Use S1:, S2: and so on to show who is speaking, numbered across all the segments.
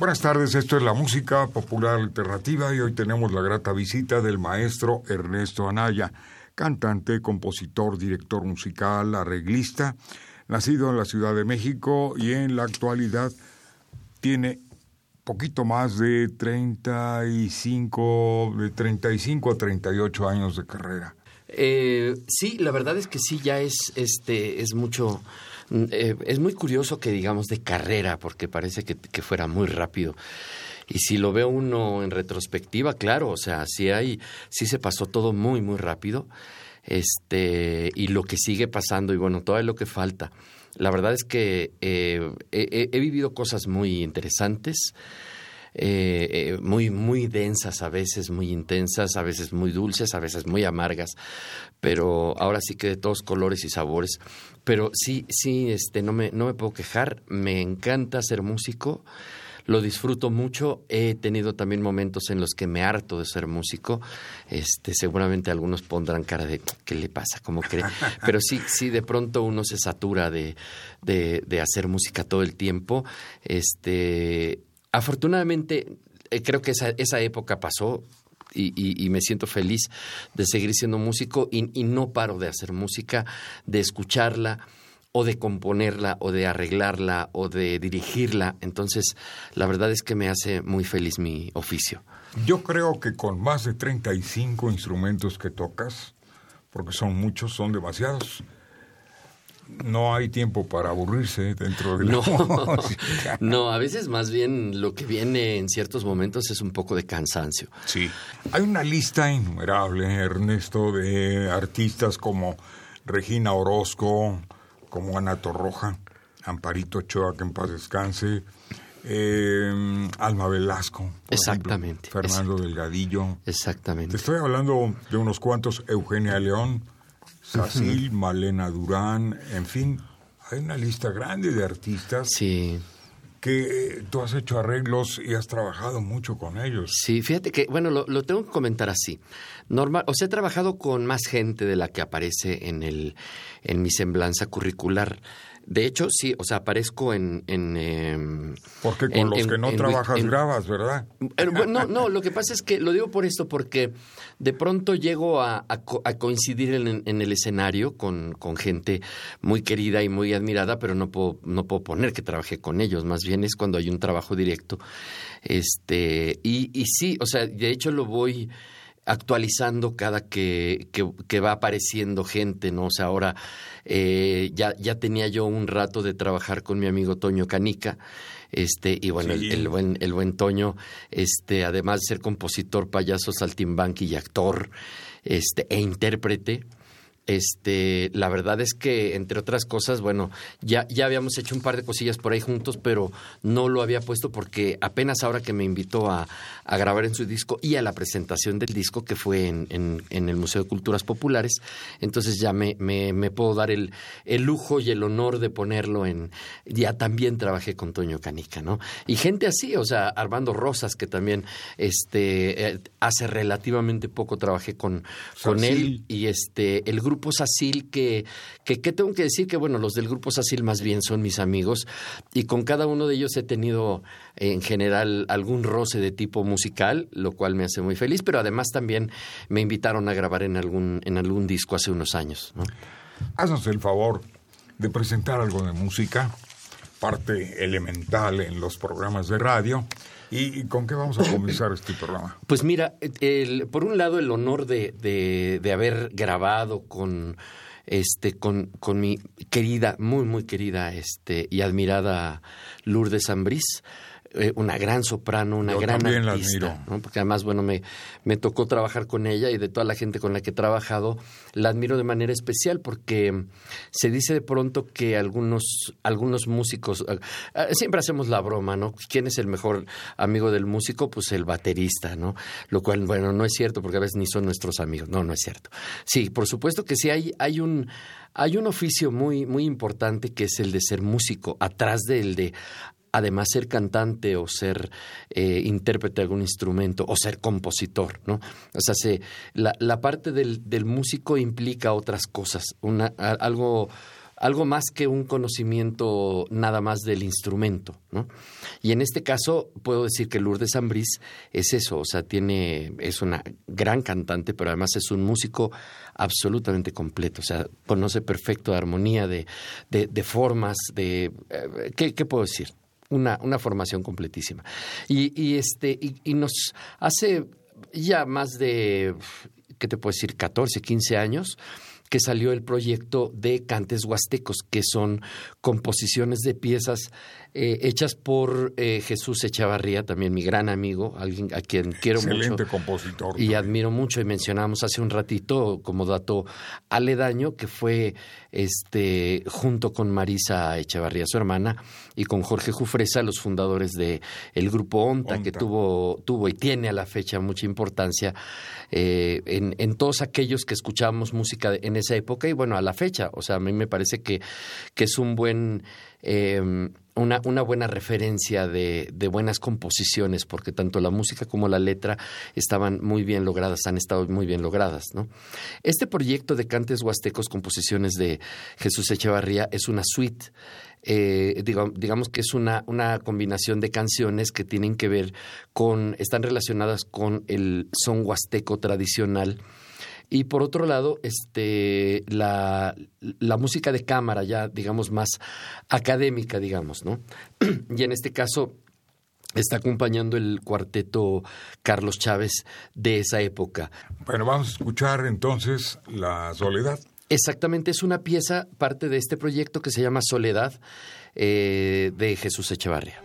S1: Buenas tardes, esto es la música popular alternativa y hoy tenemos la grata visita del maestro Ernesto Anaya, cantante, compositor, director musical, arreglista, nacido en la Ciudad de México y en la actualidad tiene poquito más de 35, de 35 a 38 años de carrera.
S2: Eh, sí, la verdad es que sí, ya es, este, es mucho, eh, es muy curioso que digamos de carrera, porque parece que, fuera muy rápido. Y si lo ve uno en retrospectiva, claro, o sea, sí hay, sí se pasó todo muy, muy rápido. Este, y lo que sigue pasando, y bueno, todo lo que falta. La verdad es que eh, he, vivido cosas muy interesantes. Eh, eh, muy, muy densas, a veces muy intensas, a veces muy dulces, a veces muy amargas, pero ahora sí que de todos colores y sabores. Pero sí, sí, este, no me, no me puedo quejar, me encanta ser músico lo disfruto mucho. He tenido también momentos en los que me harto de ser músico. Este, seguramente algunos pondrán cara de ¿qué le pasa? ¿Cómo cree? Pero sí, sí, de pronto uno se satura de, de, de hacer música todo el tiempo. Este, afortunadamente, eh, creo que esa, esa época pasó. Y, y, y, me siento feliz de seguir siendo músico y, y no paro de hacer música, de escucharla o de componerla o de arreglarla o de dirigirla. Entonces, la verdad es que me hace muy feliz mi oficio.
S1: Yo creo que con más de 35 instrumentos que tocas, porque son muchos, son demasiados, no hay tiempo para aburrirse dentro de la
S2: no, música. No, a veces más bien lo que viene en ciertos momentos es un poco de cansancio.
S1: Sí. Hay una lista innumerable, Ernesto, de artistas como Regina Orozco, como Ana Torroja, Amparito Ochoa, que en paz descanse, eh, Alma Velasco.
S2: Exactamente.
S1: Ejemplo, Fernando Delgadillo.
S2: Exactamente.
S1: Te estoy hablando de unos cuantos, Eugenia León, Sacil. Malena Durán, en fin, hay una lista grande de artistas.
S2: Sí.
S1: Que tú has hecho arreglos y has trabajado mucho con ellos.
S2: Sí, fíjate que, bueno, lo, lo tengo que comentar así. Normal, o sea, he trabajado con más gente de la que aparece en, el, en mi semblanza curricular. De hecho, sí, o sea, aparezco en... en eh,
S1: porque con en, los que no trabajas grabas, ¿verdad?
S2: No, no, lo que pasa es que lo digo por esto, porque de pronto llego a, a, a coincidir en, el escenario con, con, gente muy querida y muy admirada, pero no puedo, no puedo poner que trabajé con ellos, más bien es cuando hay un trabajo directo. Este, y, y sí, o sea, de hecho lo voy actualizando cada que, que, que, va apareciendo gente, ¿no? O sea, ahora eh, ya, ya tenía yo un rato de trabajar con mi amigo Toño Canica, este, y bueno, sí. el, el, buen, el buen Toño, este, además de ser compositor, payaso, saltimbanqui y actor, este, e intérprete, este, la verdad es que, entre otras cosas, bueno, ya, ya habíamos hecho un par de cosillas por ahí juntos, pero no lo había puesto porque apenas ahora que me invitó a, a grabar en su disco y a la presentación del disco, que fue en, en, en el Museo de Culturas Populares, entonces ya me, me, me, puedo dar el, el lujo y el honor de ponerlo en... Ya también trabajé con Toño Canica, ¿no? Y gente así, o sea, Armando Rosas, que también este, eh, hace relativamente poco trabajé con, con él, y este, el grupo grupo Sacil que, que, tengo que decir que, bueno, los del grupo Sacil más bien son mis amigos y con cada uno de ellos he tenido en general algún roce de tipo musical, lo cual me hace muy feliz, pero además también me invitaron a grabar en algún, en algún disco hace unos años. ¿no?
S1: Haznos el favor de presentar algo de música, parte elemental en los programas de radio. ¿Y, con qué vamos a comenzar este programa?
S2: Pues mira, el, por un lado el honor de, de, haber grabado con este con, con, mi querida, muy muy querida este y admirada Lourdes Ambrís. Eh, una gran soprano, una gran artista, ¿no? porque además, bueno, me, me tocó trabajar con ella y de toda la gente con la que he trabajado, la admiro de manera especial porque se dice de pronto que algunos, algunos músicos, eh, eh, siempre hacemos la broma, ¿no? ¿Quién es el mejor amigo del músico? Pues el baterista, ¿no? Lo cual, bueno, no es cierto porque a veces ni son nuestros amigos, no, no es cierto. Sí, por supuesto que sí hay, hay un... Hay un oficio muy, muy importante que es el de ser músico, atrás del de además ser cantante o ser eh, intérprete de algún instrumento o ser compositor, ¿no? O sea, se, la, la, parte del, del, músico implica otras cosas, una, algo, algo más que un conocimiento nada más del instrumento, ¿no? Y en este caso puedo decir que Lourdes Ambrís es eso, o sea, tiene, es una gran cantante, pero además es un músico absolutamente completo, o sea, conoce perfecto armonía de, de, de formas, de... Eh, ¿qué, ¿Qué puedo decir? Una, una formación completísima. Y, y este, y, nos hace ya más de, ¿qué te puedo decir?, 14, 15 años que salió el proyecto de Cantes Huastecos, que son composiciones de piezas eh, hechas por eh, Jesús Echavarría, también mi gran amigo, alguien a quien quiero
S1: Excelente compositor.
S2: Y admiro mucho, y mencionamos hace un ratito como dato aledaño, que fue este junto con Marisa Echavarría, su hermana, y con Jorge Jufresa, los fundadores de el grupo Onta, que tuvo, tuvo y tiene a la fecha mucha importancia eh, en, en, todos aquellos que escuchamos música en esa época y bueno, a la fecha. O sea, a mí me parece que, que es un buen eh, una, una, buena referencia de, buenas composiciones, porque tanto la música como la letra estaban muy bien logradas, han estado muy bien logradas. Este proyecto de Cantes Huastecos, composiciones de Jesús Echevarría, es una suite. Eh, digamos que es una, una combinación de canciones que tienen que ver con, están relacionadas con el son huasteco tradicional y por otro lado, este, la, la música de cámara, ya digamos más académica, digamos, ¿no? y en este caso está acompañando el cuarteto Carlos Chávez de esa época.
S1: Bueno, vamos a escuchar entonces La Soledad.
S2: Exactamente, es una pieza, parte de este proyecto que se llama Soledad eh, de Jesús Echevarria.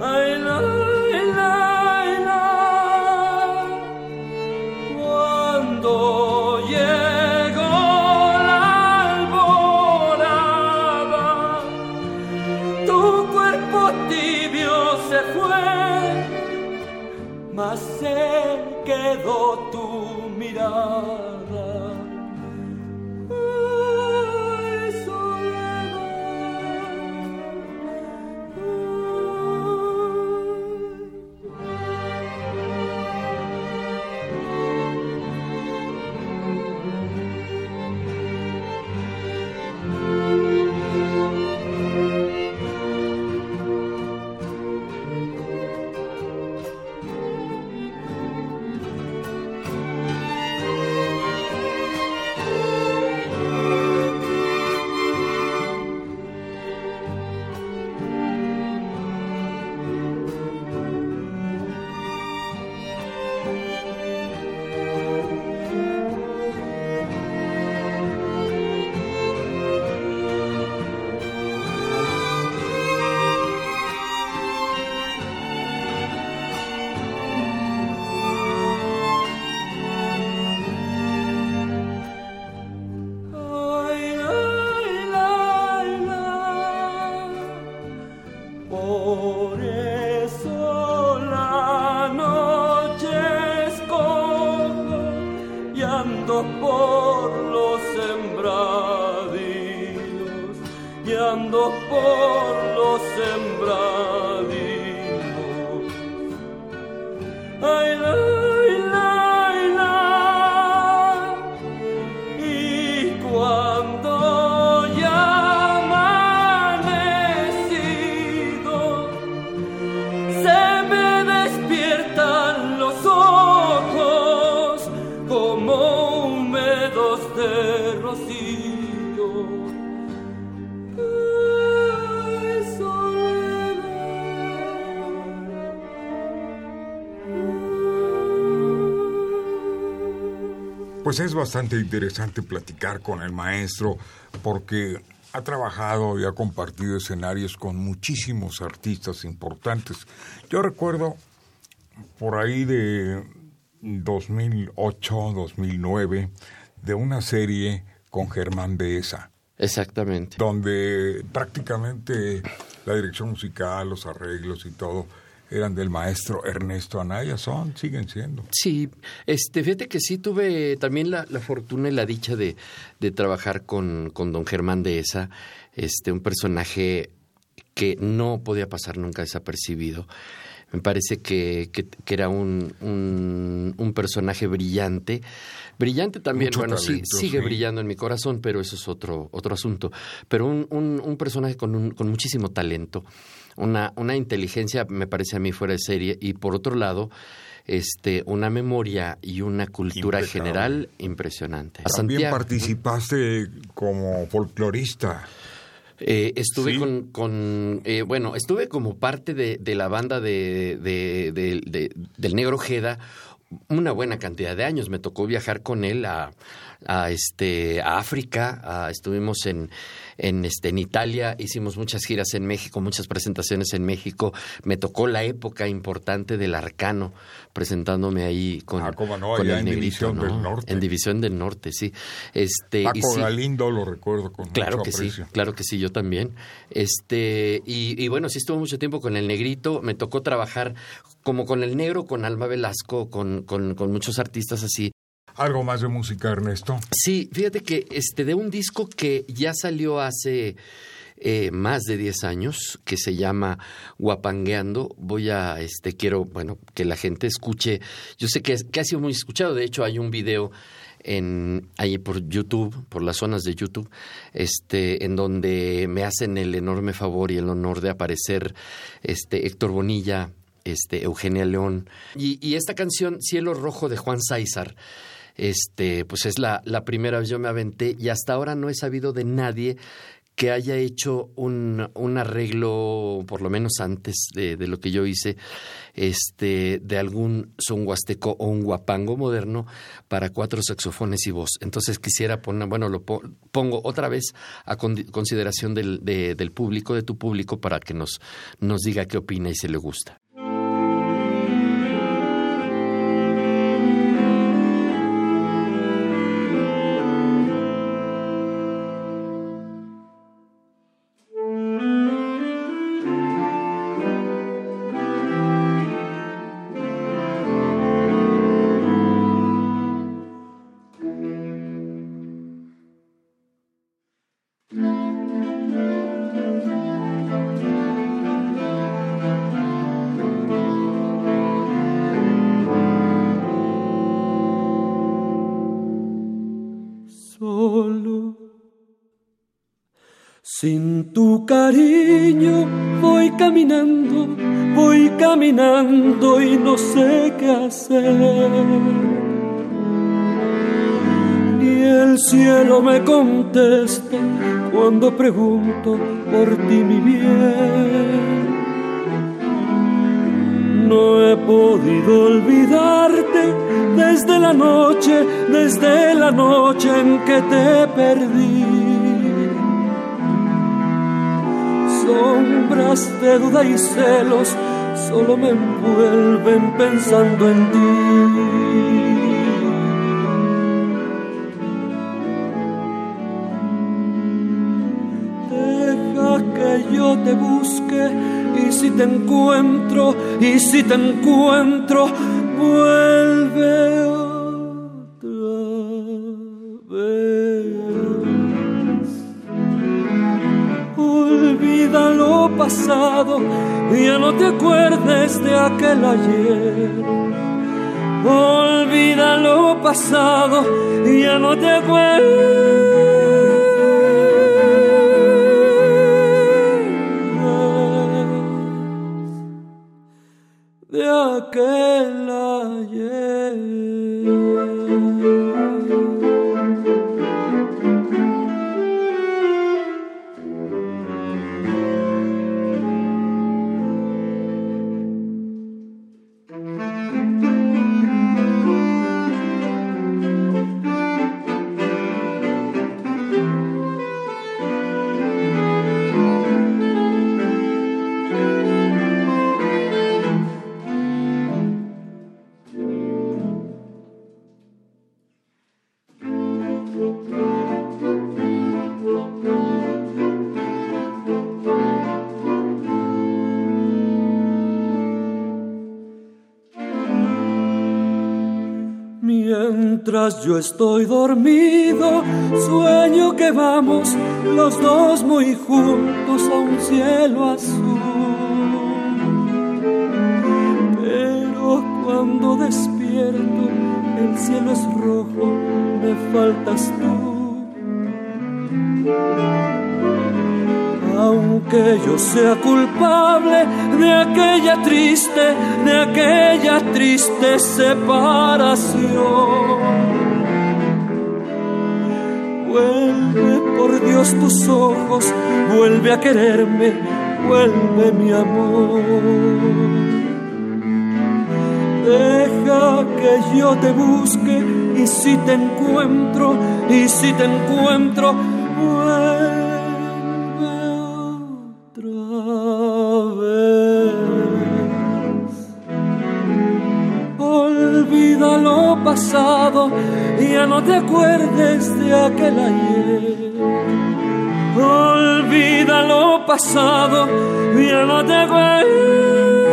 S3: I love
S1: Pues es bastante interesante platicar con el maestro porque ha trabajado y ha compartido escenarios con muchísimos artistas importantes. Yo recuerdo por ahí de 2008, 2009, de una serie con Germán Beesa.
S2: Exactamente.
S1: Donde prácticamente la dirección musical, los arreglos y todo eran del maestro Ernesto Anaya, son, siguen siendo.
S2: Sí, este, fíjate que sí tuve también la, fortuna y la dicha de, trabajar con, con, don Germán de esa, este, un personaje que no podía pasar nunca desapercibido. Me parece que, que, era un, un, personaje brillante. Brillante también, bueno, sí, sigue brillando en mi corazón, pero eso es otro, otro asunto. Pero un, un, personaje con, con muchísimo talento una, una inteligencia, me parece a mí, fuera de serie, y por otro lado, este, una memoria y una cultura general impresionante.
S1: También participaste como folclorista.
S2: Eh, estuve con, con eh, bueno, estuve como parte de, de la banda de, de, del Negro Jeda una buena cantidad de años. Me tocó viajar con él a, a, este, a África, estuvimos en, en, este, en Italia, hicimos muchas giras en México, muchas presentaciones en México. Me tocó la época importante del Arcano, presentándome ahí con,
S1: ah, el en División del Norte.
S2: En División del Norte, sí. Este,
S1: Paco Galindo lo recuerdo con
S2: claro
S1: que
S2: sí, claro que sí, yo también. Este, y, y bueno, sí estuvo mucho tiempo con el Negrito, me tocó trabajar como con el Negro, con Alma Velasco, con, con, con muchos artistas así
S1: algo más de música, Ernesto.
S2: Sí, fíjate que este de un disco que ya salió hace eh, más de 10 años, que se llama Guapangueando. Voy a, este, quiero, bueno, que la gente escuche. Yo sé que, que ha sido muy escuchado. De hecho, hay un video en ahí por YouTube, por las zonas de YouTube, este, en donde me hacen el enorme favor y el honor de aparecer este Héctor Bonilla, este Eugenia León y, y esta canción Cielo Rojo de Juan Sáizar este, pues es la, la primera vez yo me aventé y hasta ahora no he sabido de nadie que haya hecho un, un arreglo, por lo menos antes de, lo que yo hice, este, de algún son huasteco o un guapango moderno para cuatro saxofones y voz. Entonces quisiera poner, bueno, lo pongo otra vez a consideración del, del público, de tu público, para que nos, nos diga qué opina y si le gusta. Sin tu cariño voy caminando, voy caminando y no sé qué hacer. Ni el cielo me contesta cuando pregunto por ti mi bien. No he podido olvidarte desde la noche, desde la noche en que te perdí sombras de duda y celos solo me envuelven pensando en ti. Deja que yo te busque y si te encuentro, y si te encuentro, vuelve
S3: pasado, ya no te acuerdes de aquel ayer. Olvida lo pasado, ya no te acuerdes. de aquel Yo estoy dormido, sueño que vamos los dos muy juntos a un cielo azul. Pero cuando despierto, el cielo es rojo, me faltas tú. aunque yo sea culpable de aquella triste, de aquella triste separación. Vuelve por Dios tus ojos, vuelve a quererme, vuelve mi amor. Deja que yo te busque y si te encuentro, y si te encuentro, vuelve pasado ya no te acuerdes de aquel ayer. Olvida lo pasado ya no te acuerdes.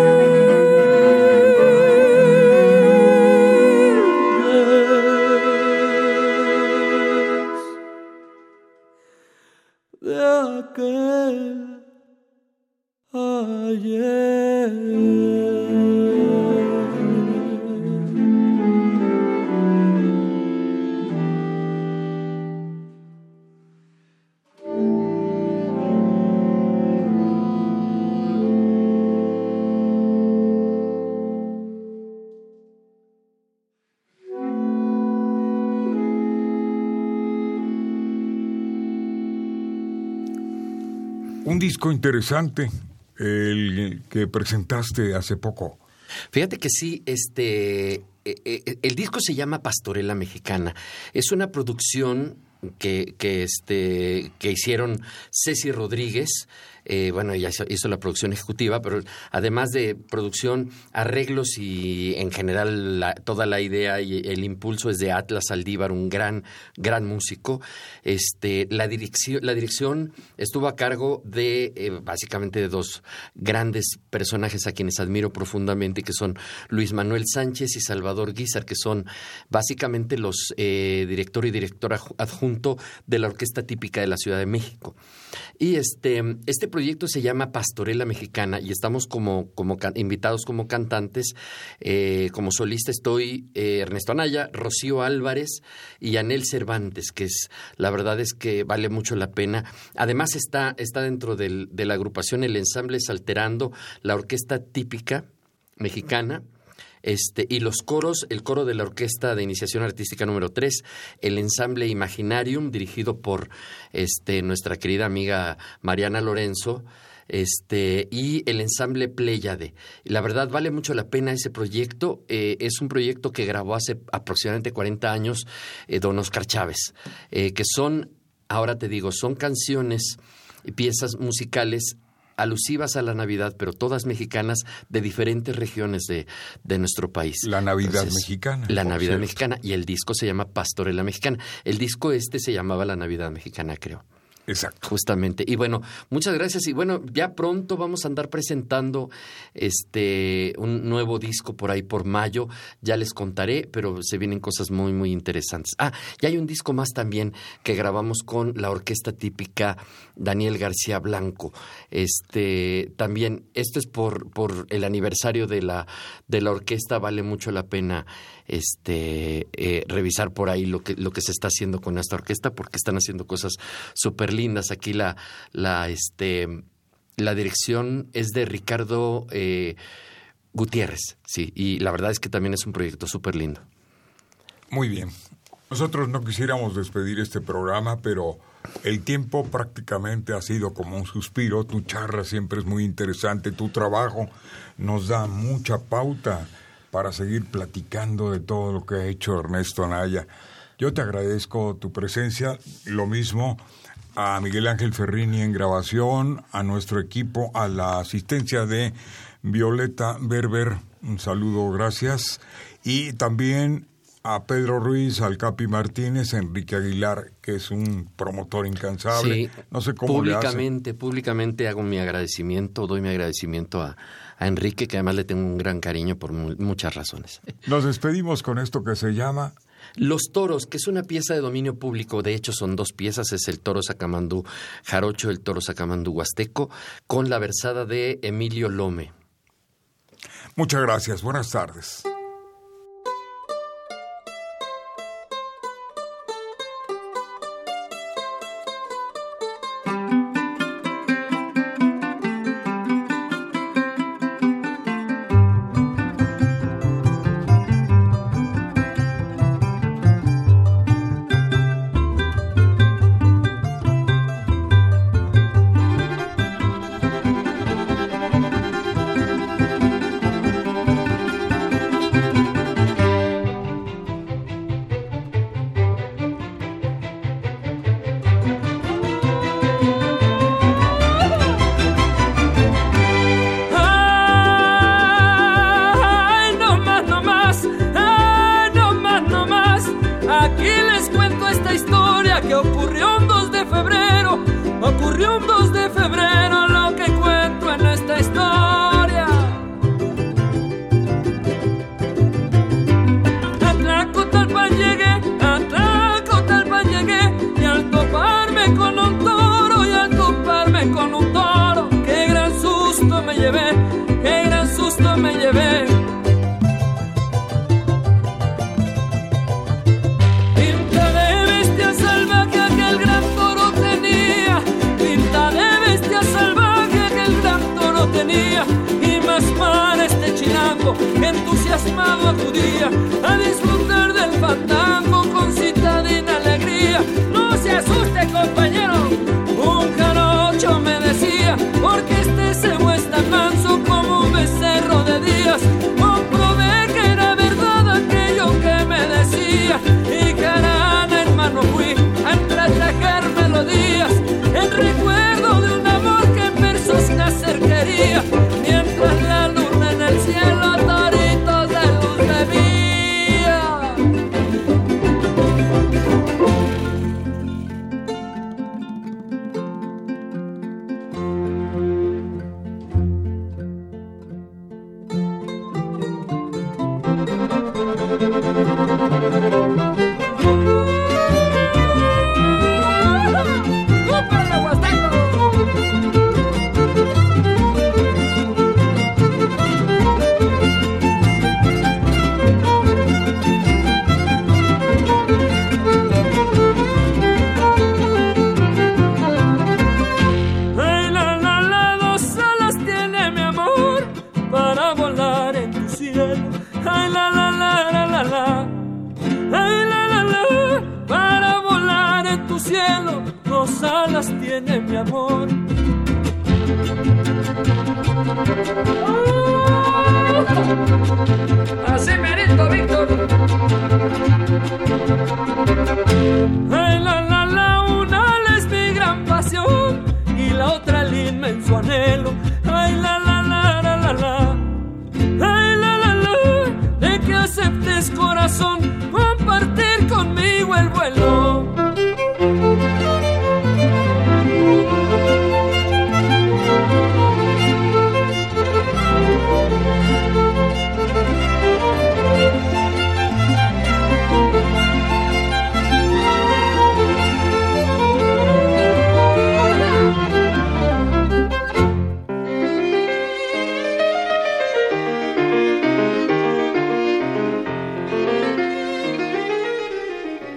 S1: Interesante, el que presentaste hace poco.
S2: Fíjate que sí, este, eh, eh, el disco se llama Pastorela Mexicana. Es una producción que, que, este, que hicieron Ceci Rodríguez, eh, bueno, ella hizo, la producción ejecutiva, pero además de producción, arreglos y en general toda la idea y el impulso es de Atlas Aldívar, un gran, gran músico. Este, la, dirección, la dirección estuvo a cargo de eh, básicamente de dos grandes personajes a quienes admiro profundamente, que son Luis Manuel Sánchez y Salvador Guizar, que son básicamente los eh, director y director adjunto de la orquesta típica de la Ciudad de México. Y este, este proyecto se llama Pastorela Mexicana y estamos como, como invitados como cantantes. Eh, como solista estoy eh, Ernesto Anaya, Rocío Álvarez y Anel Cervantes, que es la verdad es que vale mucho la pena. Además está, está dentro del, de la agrupación El Ensamble Salterando, la orquesta típica mexicana este, y los coros, el coro de la Orquesta de Iniciación Artística número 3, el ensamble Imaginarium, dirigido por este, nuestra querida amiga Mariana Lorenzo, este, y el ensamble Pléyade. La verdad vale mucho la pena ese proyecto. Eh, es un proyecto que grabó hace aproximadamente 40 años eh, don Oscar Chávez, eh, que son, ahora te digo, son canciones y piezas musicales alusivas a la Navidad, pero todas mexicanas de diferentes regiones de, de nuestro país.
S1: La Navidad mexicana.
S2: La Navidad mexicana y el disco se llama Pastorela Mexicana. El disco este se llamaba La Navidad Mexicana, creo.
S3: Exacto.
S2: Justamente. Y bueno, muchas gracias. Y bueno, ya pronto vamos a andar presentando este un nuevo disco por ahí por mayo. Ya les contaré, pero se vienen cosas muy, muy interesantes. Ah, y hay un disco más también que grabamos con la orquesta típica Daniel García Blanco. Este, también, esto es por, por el aniversario de la, de la orquesta, vale mucho la pena este eh, revisar por ahí lo que lo que se está haciendo con esta orquesta porque están haciendo cosas súper lindas. Aquí la la este la dirección es de Ricardo eh, Gutiérrez sí y la verdad es que también es un proyecto súper lindo
S3: muy bien. Nosotros no quisiéramos despedir este programa pero el tiempo prácticamente ha sido como un suspiro. Tu charla siempre es muy interesante tu trabajo nos da mucha pauta para seguir platicando de todo lo que ha hecho Ernesto Anaya. Yo te agradezco tu presencia, lo mismo a Miguel Ángel Ferrini en grabación, a nuestro equipo, a la asistencia de Violeta Berber, un saludo, gracias, y también a Pedro Ruiz, al Capi Martínez, Enrique Aguilar, que es un promotor incansable. no sé cómo
S2: públicamente, públicamente hago mi agradecimiento, doy mi agradecimiento a, a Enrique, que además le tengo un gran cariño por muchas razones.
S3: Nos despedimos con esto que se llama
S2: los Toros, que es una pieza de dominio público, de hecho son dos piezas, es el Toro Sacamandú Jarocho, el Toro Sacamandú Huasteco, con la versada de Emilio Lome.
S3: Muchas gracias, buenas tardes.